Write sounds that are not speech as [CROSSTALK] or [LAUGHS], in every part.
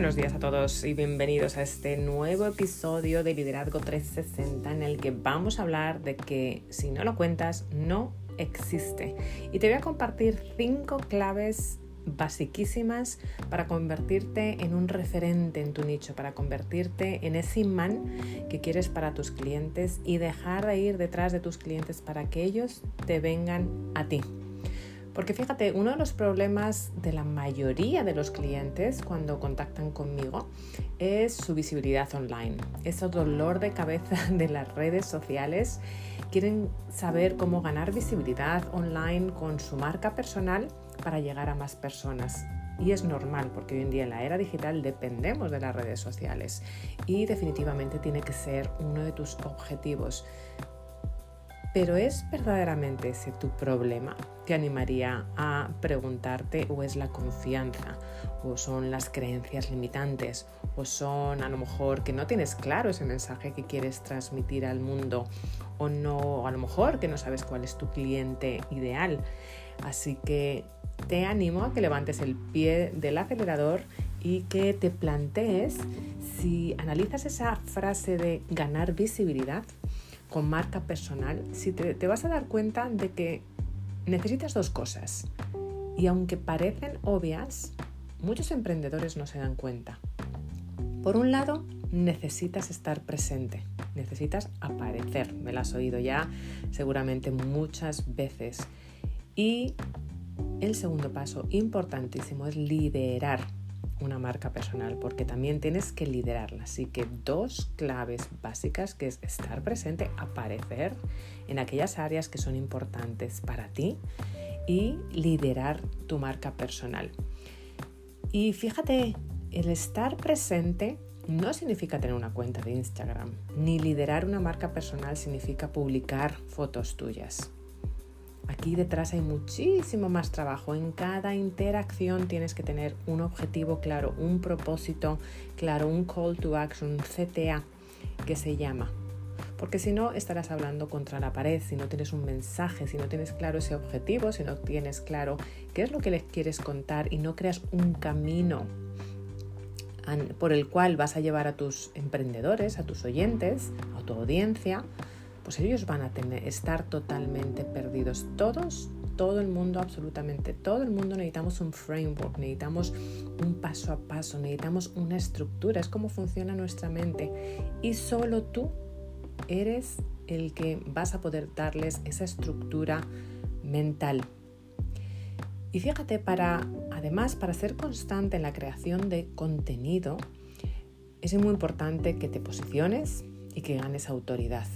buenos días a todos y bienvenidos a este nuevo episodio de Liderazgo 360 en el que vamos a hablar de que si no lo cuentas no existe. Y te voy a compartir cinco claves basiquísimas para convertirte en un referente en tu nicho, para convertirte en ese imán que quieres para tus clientes y dejar de ir detrás de tus clientes para que ellos te vengan a ti. Porque fíjate, uno de los problemas de la mayoría de los clientes cuando contactan conmigo es su visibilidad online, ese dolor de cabeza [LAUGHS] de las redes sociales. Quieren saber cómo ganar visibilidad online con su marca personal para llegar a más personas. Y es normal porque hoy en día en la era digital dependemos de las redes sociales y definitivamente tiene que ser uno de tus objetivos pero ¿es verdaderamente ese tu problema? Te animaría a preguntarte o es la confianza o son las creencias limitantes o son a lo mejor que no tienes claro ese mensaje que quieres transmitir al mundo o no, a lo mejor que no sabes cuál es tu cliente ideal. Así que te animo a que levantes el pie del acelerador y que te plantees si analizas esa frase de ganar visibilidad con marca personal, si te, vas a dar cuenta de que necesitas dos cosas. Y aunque parecen obvias, muchos emprendedores no se dan cuenta. Por un lado, necesitas estar presente, necesitas aparecer, me lo has oído ya seguramente muchas veces. Y el segundo paso importantísimo es liderar una marca personal porque también tienes que liderarla. Así que dos claves básicas que es estar presente, aparecer en aquellas áreas que son importantes para ti y liderar tu marca personal. Y fíjate, el estar presente no significa tener una cuenta de Instagram, ni liderar una marca personal significa publicar fotos tuyas. Aquí detrás hay muchísimo más trabajo. En cada interacción tienes que tener un objetivo claro, un propósito claro, un call to action, un CTA que se llama. Porque si no, estarás hablando contra la pared, si no tienes un mensaje, si no tienes claro ese objetivo, si no tienes claro qué es lo que les quieres contar y no creas un camino por el cual vas a llevar a tus emprendedores, a tus oyentes, a tu audiencia, pues ellos van a tener, estar totalmente perdidos. Todos, todo el mundo, absolutamente todo el mundo necesitamos un framework, necesitamos un paso a paso, necesitamos una estructura, es como funciona nuestra mente. Y solo tú eres el que vas a poder darles esa estructura mental. Y fíjate, para además, para ser constante en la creación de contenido, es muy importante que te posiciones y que ganes autoridad.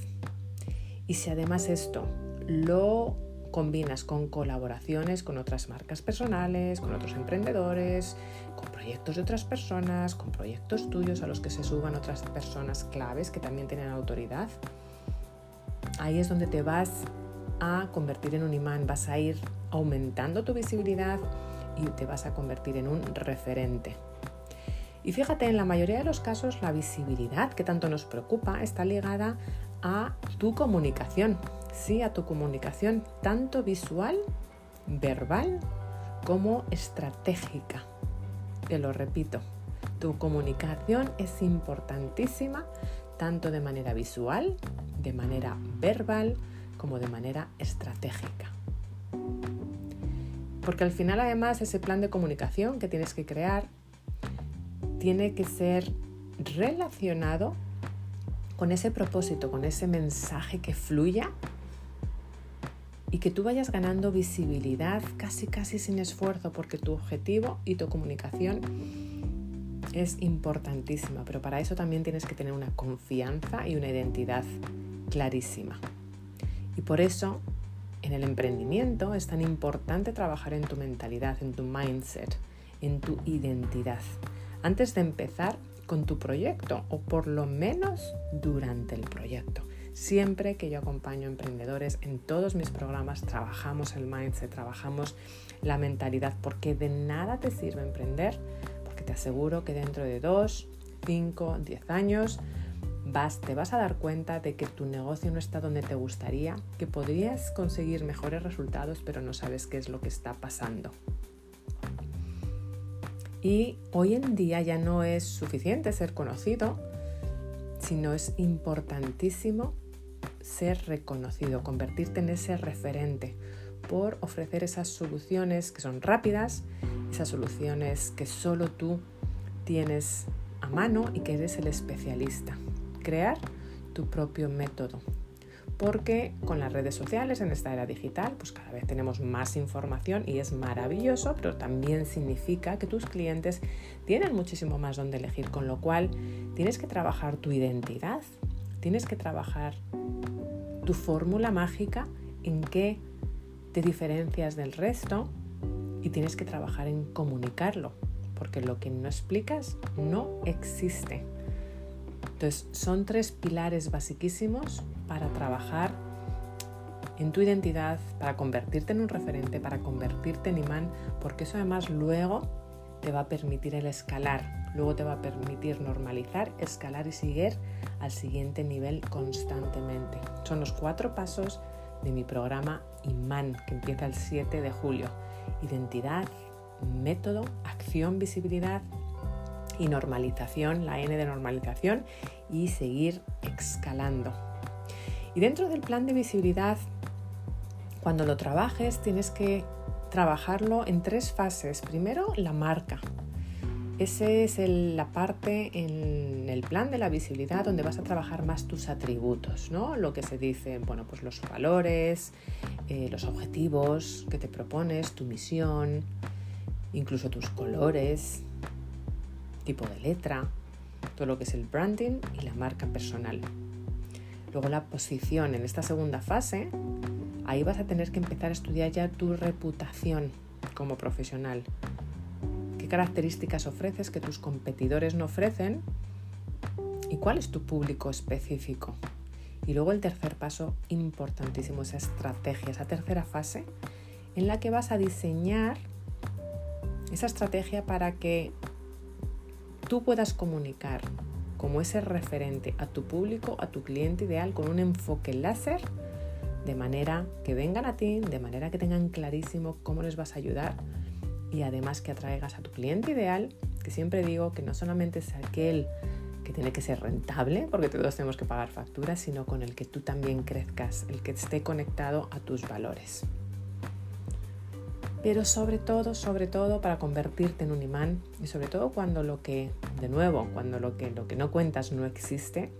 Y si además esto lo combinas con colaboraciones con otras marcas personales, con otros emprendedores, con proyectos de otras personas, con proyectos tuyos a los que se suban otras personas claves que también tienen autoridad, ahí es donde te vas a convertir en un imán, vas a ir aumentando tu visibilidad y te vas a convertir en un referente. Y fíjate, en la mayoría de los casos la visibilidad que tanto nos preocupa está ligada a tu comunicación, sí, a tu comunicación, tanto visual, verbal, como estratégica. Te lo repito, tu comunicación es importantísima tanto de manera visual, de manera verbal, como de manera estratégica. Porque al final además ese plan de comunicación que tienes que crear tiene que ser relacionado con ese propósito, con ese mensaje que fluya y que tú vayas ganando visibilidad casi casi sin esfuerzo porque tu objetivo y tu comunicación es importantísima, pero para eso también tienes que tener una confianza y una identidad clarísima. Y por eso en el emprendimiento es tan importante trabajar en tu mentalidad, en tu mindset, en tu identidad. Antes de empezar, con tu proyecto o por lo menos durante el proyecto. Siempre que yo acompaño a emprendedores en todos mis programas trabajamos el mindset, trabajamos la mentalidad, porque de nada te sirve emprender, porque te aseguro que dentro de 2, 5, 10 años vas, te vas a dar cuenta de que tu negocio no está donde te gustaría, que podrías conseguir mejores resultados, pero no sabes qué es lo que está pasando. Y hoy en día ya no es suficiente ser conocido, sino es importantísimo ser reconocido, convertirte en ese referente por ofrecer esas soluciones que son rápidas, esas soluciones que solo tú tienes a mano y que eres el especialista. Crear tu propio método, porque con las redes sociales en esta era digital, pues cada vez tenemos más información y es maravilloso, pero también significa que tus clientes tienen muchísimo más donde elegir, con lo cual tienes que trabajar tu identidad, tienes que trabajar tu fórmula mágica en qué te diferencias del resto y tienes que trabajar en comunicarlo, porque lo que no explicas no existe. Entonces, son tres pilares basiquísimos para trabajar en tu identidad, para convertirte en un referente, para convertirte en imán, porque eso además luego te va a permitir el escalar, luego te va a permitir normalizar, escalar y seguir al siguiente nivel constantemente. Son los cuatro pasos de mi programa Imán, que empieza el 7 de julio. Identidad, método, acción, visibilidad y normalización, la N de normalización y seguir escalando. Y dentro del plan de visibilidad, cuando lo trabajes, tienes que trabajarlo en tres fases. Primero, la marca. Esa es la parte en el plan de la visibilidad donde vas a trabajar más tus atributos, ¿no? Lo que se dice, bueno, pues los valores, eh, los objetivos que te propones, tu misión, incluso tus colores, tipo de letra, todo lo que es el branding y la marca personal. Luego la posición en esta segunda fase, ahí vas a tener que empezar a estudiar ya tu reputación como profesional. ¿Qué características ofreces que tus competidores no ofrecen? ¿Y cuál es tu público específico? Y luego el tercer paso importantísimo, esa estrategia, esa tercera fase en la que vas a diseñar esa estrategia para que tú puedas comunicar como ese referente a tu público, a tu cliente ideal con un enfoque láser, de manera que vengan a ti, de manera que tengan clarísimo cómo les vas a ayudar y además que atraigas a tu cliente ideal, que siempre digo que no solamente es aquel que tiene que ser rentable, porque todos tenemos que pagar facturas, sino con el que tú también crezcas, el que esté conectado a tus valores pero sobre todo, sobre todo para convertirte en un imán y sobre todo cuando lo que, de nuevo, cuando lo que, lo que no cuentas no existe,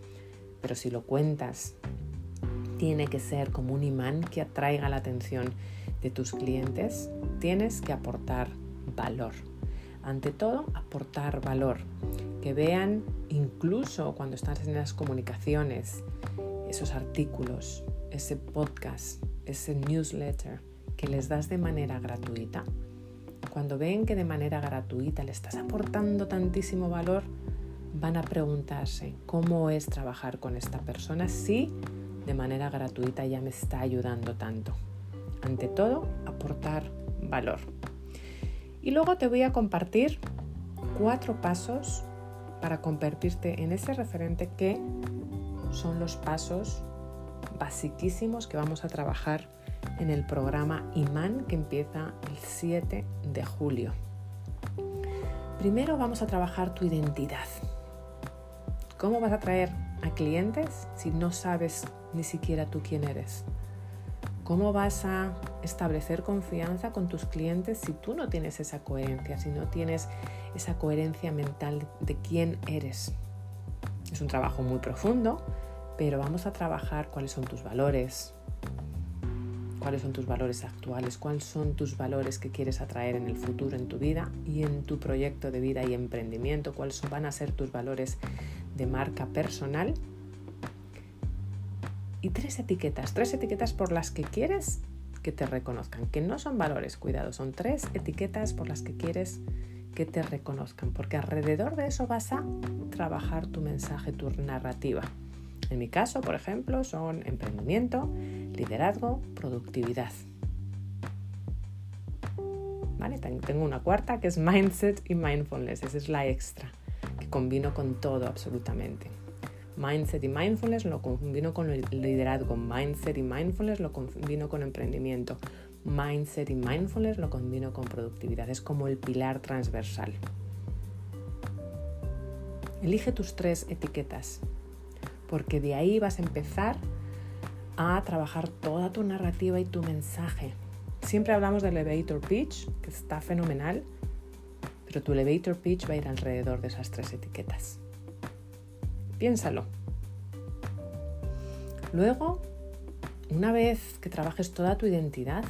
pero si lo cuentas, tiene que ser como un imán que atraiga la atención de tus clientes, tienes que aportar valor. Ante todo, aportar valor. Que vean incluso cuando estás en las comunicaciones, esos artículos, ese podcast, ese newsletter, que les das de manera gratuita, cuando ven que de manera gratuita le estás aportando tantísimo valor, van a preguntarse cómo es trabajar con esta persona si de manera gratuita ya me está ayudando tanto. Ante todo, aportar valor. Y luego te voy a compartir cuatro pasos para convertirte en ese referente que son los pasos basiquísimos que vamos a trabajar en el programa Imán que empieza el 7 de julio. Primero vamos a trabajar tu identidad. ¿Cómo vas a atraer a clientes si no sabes ni siquiera tú quién eres? ¿Cómo vas a establecer confianza con tus clientes si tú no tienes esa coherencia, si no tienes esa coherencia mental de quién eres? Es un trabajo muy profundo, pero vamos a trabajar cuáles son tus valores, cuáles son tus valores actuales, cuáles son tus valores que quieres atraer en el futuro en tu vida y en tu proyecto de vida y emprendimiento, cuáles van a ser tus valores de marca personal. Y tres etiquetas, tres etiquetas por las que quieres que te reconozcan, que no son valores, cuidado, son tres etiquetas por las que quieres que te reconozcan, porque alrededor de eso vas a trabajar tu mensaje, tu narrativa. En mi caso, por ejemplo, son emprendimiento, liderazgo, productividad. ¿Vale? Tengo una cuarta que es mindset y mindfulness. Esa es la extra, que combino con todo absolutamente. Mindset y mindfulness lo combino con el liderazgo. Mindset y mindfulness lo combino con emprendimiento. Mindset y mindfulness lo combino con productividad. Es como el pilar transversal. Elige tus tres etiquetas, porque de ahí vas a empezar a trabajar toda tu narrativa y tu mensaje. Siempre hablamos del elevator pitch, que está fenomenal, pero tu elevator pitch va a ir alrededor de esas tres etiquetas. Piénsalo. Luego, una vez que trabajes toda tu identidad,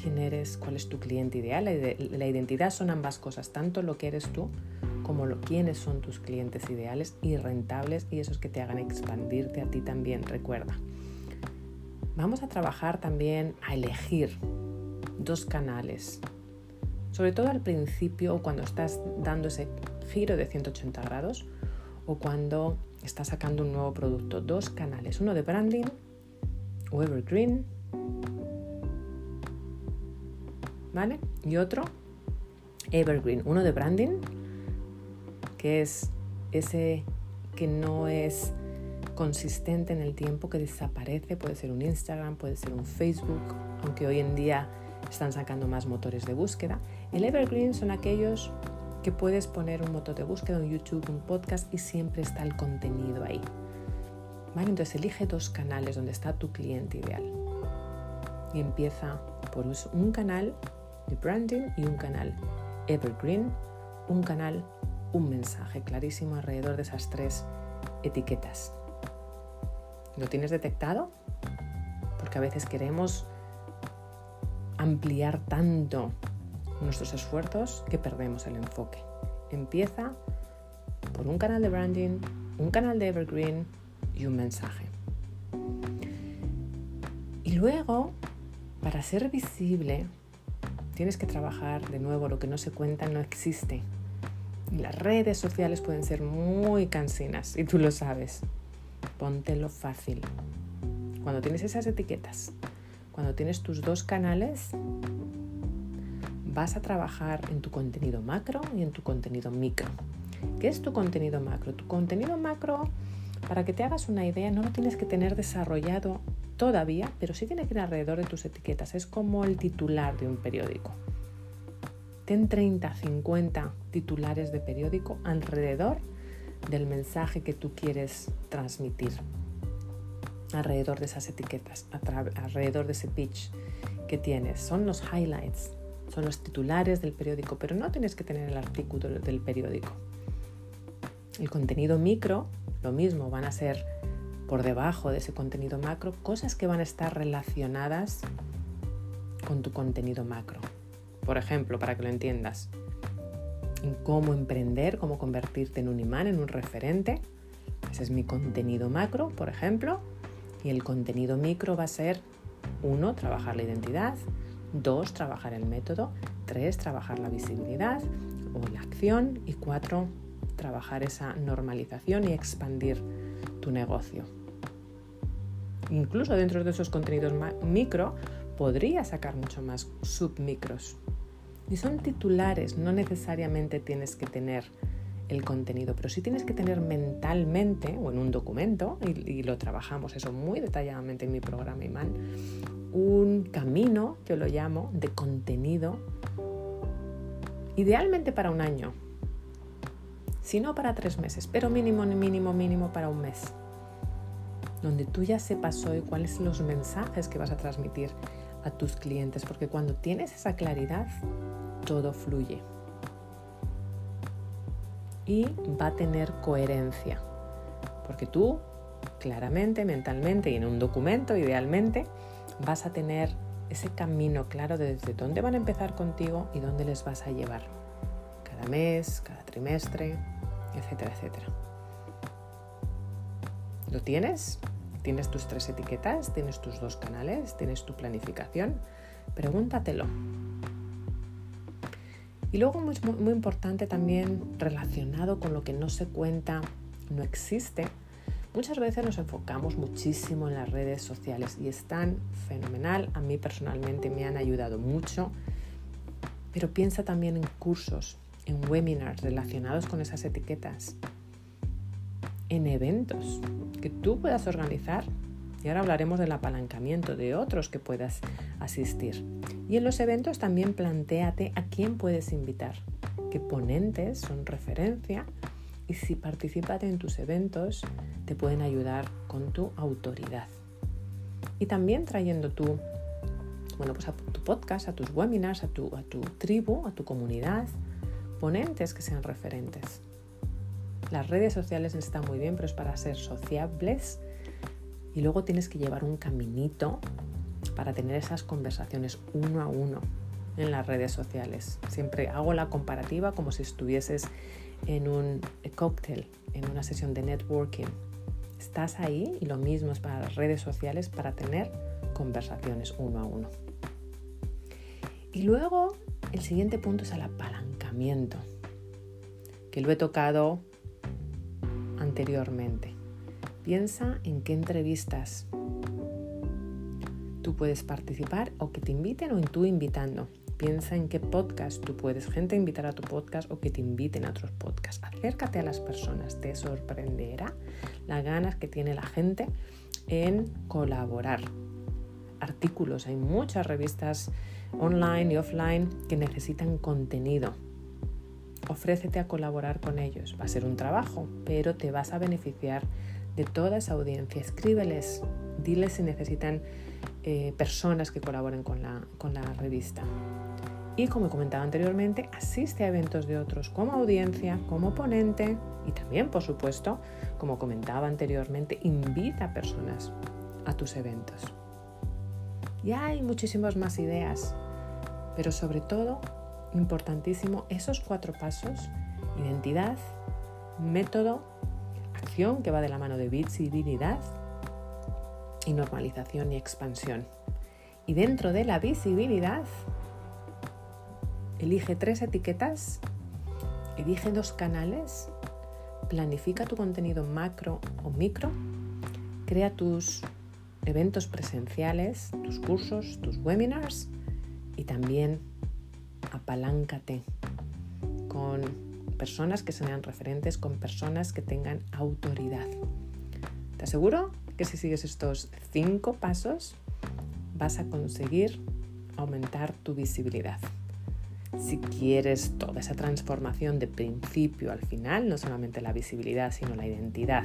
quién eres, cuál es tu cliente ideal, la identidad son ambas cosas, tanto lo que eres tú como lo, quiénes son tus clientes ideales y rentables y esos que te hagan expandirte a ti también, recuerda. Vamos a trabajar también a elegir dos canales, sobre todo al principio cuando estás dando ese giro de 180 grados o cuando estás sacando un nuevo producto. Dos canales, uno de branding o evergreen, ¿vale? Y otro evergreen, uno de branding que es ese que no es consistente en el tiempo, que desaparece, puede ser un Instagram, puede ser un Facebook, aunque hoy en día están sacando más motores de búsqueda. El evergreen son aquellos que puedes poner un motor de búsqueda, un YouTube, un podcast y siempre está el contenido ahí. ¿Vale? Entonces elige dos canales donde está tu cliente ideal. Y empieza por un canal de branding y un canal evergreen, un canal un mensaje clarísimo alrededor de esas tres etiquetas. ¿Lo tienes detectado? Porque a veces queremos ampliar tanto nuestros esfuerzos que perdemos el enfoque. Empieza por un canal de branding, un canal de evergreen y un mensaje. Y luego, para ser visible, tienes que trabajar de nuevo, lo que no se cuenta no existe. Las redes sociales pueden ser muy cansinas y tú lo sabes. Póntelo fácil. Cuando tienes esas etiquetas, cuando tienes tus dos canales, vas a trabajar en tu contenido macro y en tu contenido micro. ¿Qué es tu contenido macro? Tu contenido macro, para que te hagas una idea, no lo tienes que tener desarrollado todavía, pero sí tiene que ir alrededor de tus etiquetas. Es como el titular de un periódico. Ten 30, 50 titulares de periódico alrededor del mensaje que tú quieres transmitir, alrededor de esas etiquetas, alrededor de ese pitch que tienes. Son los highlights, son los titulares del periódico, pero no tienes que tener el artículo del periódico. El contenido micro, lo mismo, van a ser por debajo de ese contenido macro cosas que van a estar relacionadas con tu contenido macro. Por ejemplo, para que lo entiendas, en cómo emprender, cómo convertirte en un imán, en un referente. Ese es mi contenido macro, por ejemplo. Y el contenido micro va a ser, uno, trabajar la identidad, dos, trabajar el método, tres, trabajar la visibilidad o la acción y cuatro, trabajar esa normalización y expandir tu negocio. Incluso dentro de esos contenidos micro podría sacar mucho más submicros. Y son titulares, no necesariamente tienes que tener el contenido, pero sí tienes que tener mentalmente o en un documento, y, lo trabajamos eso muy detalladamente en mi programa IMAN, un camino, yo lo llamo, de contenido, idealmente para un año, si no para tres meses, pero mínimo, mínimo, mínimo para un mes, donde tú ya sepas hoy cuáles son los mensajes que vas a transmitir a tus clientes, porque cuando tienes esa claridad, todo fluye. Y va a tener coherencia, porque tú claramente, mentalmente y en un documento, idealmente, vas a tener ese camino claro de desde dónde van a empezar contigo y dónde les vas a llevar. Cada mes, cada trimestre, etcétera, etcétera. ¿Lo tienes? ¿Tienes tus tres etiquetas? ¿Tienes tus dos canales? ¿Tienes tu planificación? Pregúntatelo. Y luego muy, muy importante también relacionado con lo que no se cuenta, no existe, muchas veces nos enfocamos muchísimo en las redes sociales y están fenomenal. A mí personalmente me han ayudado mucho, pero piensa también en cursos, en webinars relacionados con esas etiquetas en eventos que tú puedas organizar. Y ahora hablaremos del apalancamiento de otros que puedas asistir. Y en los eventos también planteate a quién puedes invitar, qué ponentes son referencia y si participas en tus eventos te pueden ayudar con tu autoridad. Y también trayendo tú, bueno, pues a tu podcast, a tus webinars, a tu, a tu tribu, a tu comunidad, ponentes que sean referentes. Las redes sociales están muy bien, pero es para ser sociables y luego tienes que llevar un caminito para tener esas conversaciones uno a uno en las redes sociales. Siempre hago la comparativa como si estuvieses en un cóctel, en una sesión de networking. Estás ahí y lo mismo es para las redes sociales para tener conversaciones uno a uno. Y luego el siguiente punto es el apalancamiento, que lo he tocado anteriormente. Piensa en qué entrevistas tú puedes participar o que te inviten o en tú invitando. Piensa en qué podcast tú puedes, gente invitar a tu podcast o que te inviten a otros podcasts. Acércate a las personas, te sorprenderá las ganas que tiene la gente en colaborar. Artículos, hay muchas revistas online y offline que necesitan contenido. Ofrécete a colaborar con ellos. Va a ser un trabajo, pero te vas a beneficiar de toda esa audiencia. Escríbeles, si necesitan eh, personas que colaboren con la, con la revista. Y como he comentado anteriormente, asiste a eventos de otros como audiencia, como ponente y también, por supuesto, como comentaba anteriormente, invita a personas a tus eventos. Y hay muchísimas más ideas, pero sobre todo, importantísimo, esos cuatro pasos, identidad, método, acción que va de la mano de visibilidad y normalización y expansión. Y dentro de la visibilidad, Elige tres etiquetas, elige dos canales, planifica tu contenido macro o micro, crea tus eventos presenciales, tus cursos, tus webinars y también apaláncate con personas que sean referentes, con personas que tengan autoridad. Te aseguro que si sigues estos cinco pasos vas a conseguir aumentar tu visibilidad si quieres toda esa transformación de principio al final, no solamente la visibilidad, sino la identidad.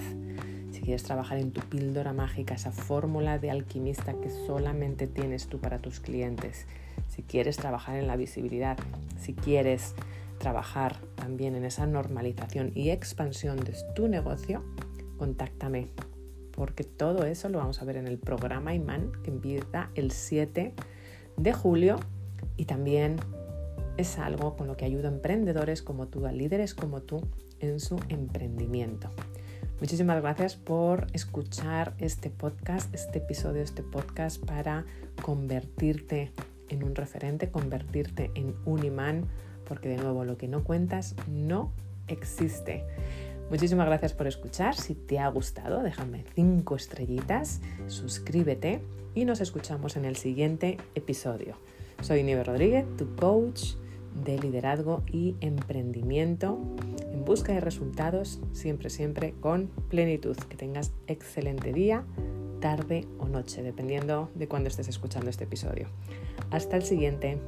Si quieres trabajar en tu píldora mágica, esa fórmula de alquimista que solamente tienes tú para tus clientes. Si quieres trabajar en la visibilidad, si quieres trabajar también en esa normalización y expansión de tu negocio, contáctame, porque todo eso lo vamos a ver en el programa IMAN que empieza el 7 de julio y también es algo con lo que ayuda a emprendedores como tú, a líderes como tú en su emprendimiento. Muchísimas gracias por escuchar este podcast, este episodio, este podcast para convertirte en un referente, convertirte en un imán, porque de nuevo lo que no cuentas no existe. Muchísimas gracias por escuchar. Si te ha gustado, déjame cinco estrellitas, suscríbete y nos escuchamos en el siguiente episodio. Soy Nive Rodríguez, tu coach de liderazgo y emprendimiento en busca de resultados siempre, siempre con plenitud. Que tengas excelente día, tarde o noche, dependiendo de cuándo estés escuchando este episodio. Hasta el siguiente.